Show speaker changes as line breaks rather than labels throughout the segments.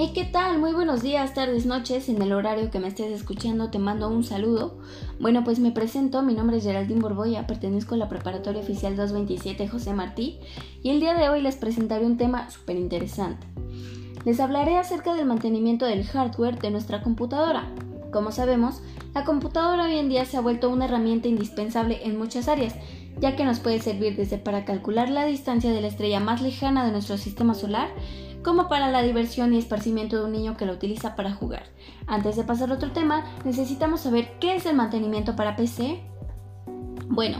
Hey, ¿qué tal? Muy buenos días, tardes, noches. En el horario que me estés escuchando te mando un saludo. Bueno, pues me presento. Mi nombre es Geraldine Borboya, pertenezco a la Preparatoria Oficial 227 José Martí y el día de hoy les presentaré un tema súper interesante. Les hablaré acerca del mantenimiento del hardware de nuestra computadora. Como sabemos, la computadora hoy en día se ha vuelto una herramienta indispensable en muchas áreas, ya que nos puede servir desde para calcular la distancia de la estrella más lejana de nuestro sistema solar, como para la diversión y esparcimiento de un niño que la utiliza para jugar. Antes de pasar a otro tema, necesitamos saber qué es el mantenimiento para PC. Bueno,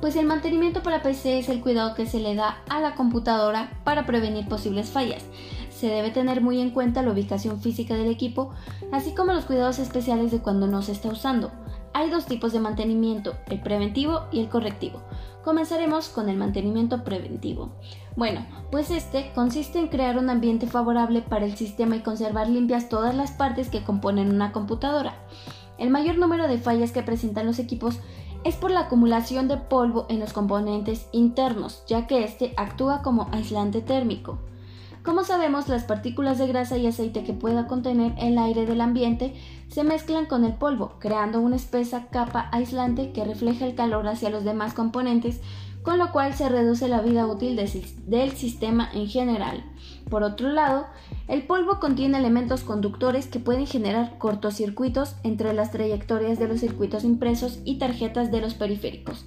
pues el mantenimiento para PC es el cuidado que se le da a la computadora para prevenir posibles fallas. Se debe tener muy en cuenta la ubicación física del equipo, así como los cuidados especiales de cuando no se está usando. Hay dos tipos de mantenimiento, el preventivo y el correctivo. Comenzaremos con el mantenimiento preventivo. Bueno, pues este consiste en crear un ambiente favorable para el sistema y conservar limpias todas las partes que componen una computadora. El mayor número de fallas que presentan los equipos es por la acumulación de polvo en los componentes internos, ya que este actúa como aislante térmico. Como sabemos, las partículas de grasa y aceite que pueda contener el aire del ambiente se mezclan con el polvo, creando una espesa capa aislante que refleja el calor hacia los demás componentes, con lo cual se reduce la vida útil del sistema en general. Por otro lado, el polvo contiene elementos conductores que pueden generar cortocircuitos entre las trayectorias de los circuitos impresos y tarjetas de los periféricos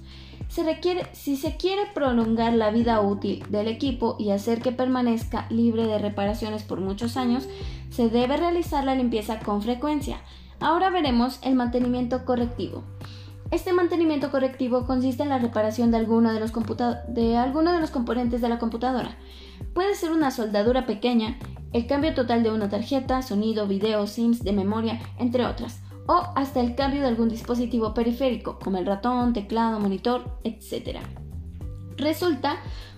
requiere, si se quiere prolongar la vida útil del equipo y hacer que permanezca libre de reparaciones por muchos años, se debe realizar la limpieza con frecuencia. Ahora veremos el mantenimiento correctivo. Este mantenimiento correctivo consiste en la reparación de alguno de los, de alguno de los componentes de la computadora. Puede ser una soldadura pequeña, el cambio total de una tarjeta, sonido, video, sims de memoria, entre otras o hasta el cambio de algún dispositivo periférico, como el ratón, teclado, monitor, etc. Resulta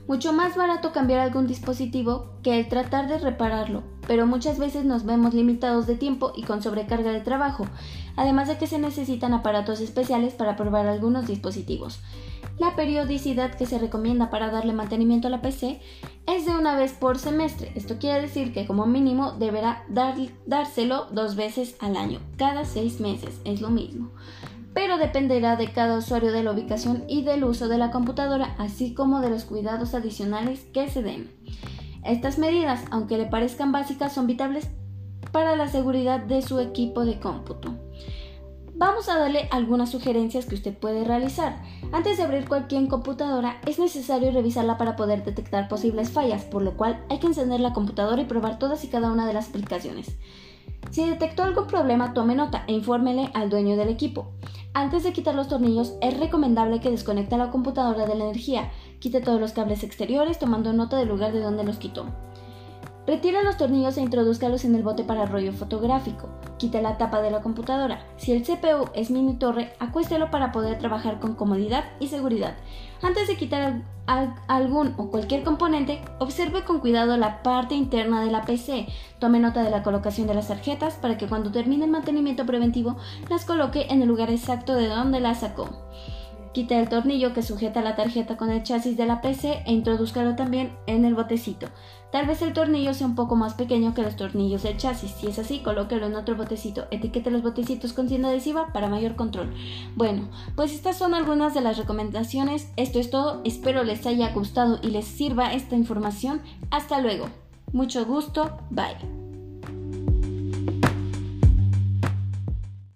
mucho más barato cambiar algún dispositivo que el tratar de repararlo, pero muchas veces nos vemos limitados de tiempo y con sobrecarga de trabajo, además de que se necesitan aparatos especiales para probar algunos dispositivos. La periodicidad que se recomienda para darle mantenimiento a la PC es de una vez por semestre. Esto quiere decir que como mínimo deberá dárselo dos veces al año, cada seis meses, es lo mismo. Pero dependerá de cada usuario de la ubicación y del uso de la computadora, así como de los cuidados adicionales que se den. Estas medidas, aunque le parezcan básicas, son vitales para la seguridad de su equipo de cómputo. Vamos a darle algunas sugerencias que usted puede realizar. Antes de abrir cualquier computadora es necesario revisarla para poder detectar posibles fallas, por lo cual hay que encender la computadora y probar todas y cada una de las aplicaciones. Si detectó algún problema, tome nota e infórmele al dueño del equipo. Antes de quitar los tornillos, es recomendable que desconecte la computadora de la energía, quite todos los cables exteriores tomando nota del lugar de donde los quitó. Retira los tornillos e introduzcalos en el bote para rollo fotográfico. Quite la tapa de la computadora. Si el CPU es mini torre, acuéstelo para poder trabajar con comodidad y seguridad. Antes de quitar algún o cualquier componente, observe con cuidado la parte interna de la PC. Tome nota de la colocación de las tarjetas para que cuando termine el mantenimiento preventivo las coloque en el lugar exacto de donde las sacó. Quite el tornillo que sujeta la tarjeta con el chasis de la PC e introduzcalo también en el botecito. Tal vez el tornillo sea un poco más pequeño que los tornillos del chasis. Si es así, colóquelo en otro botecito. Etiquete los botecitos con cinta adhesiva para mayor control. Bueno, pues estas son algunas de las recomendaciones. Esto es todo. Espero les haya gustado y les sirva esta información. Hasta luego. Mucho gusto. Bye.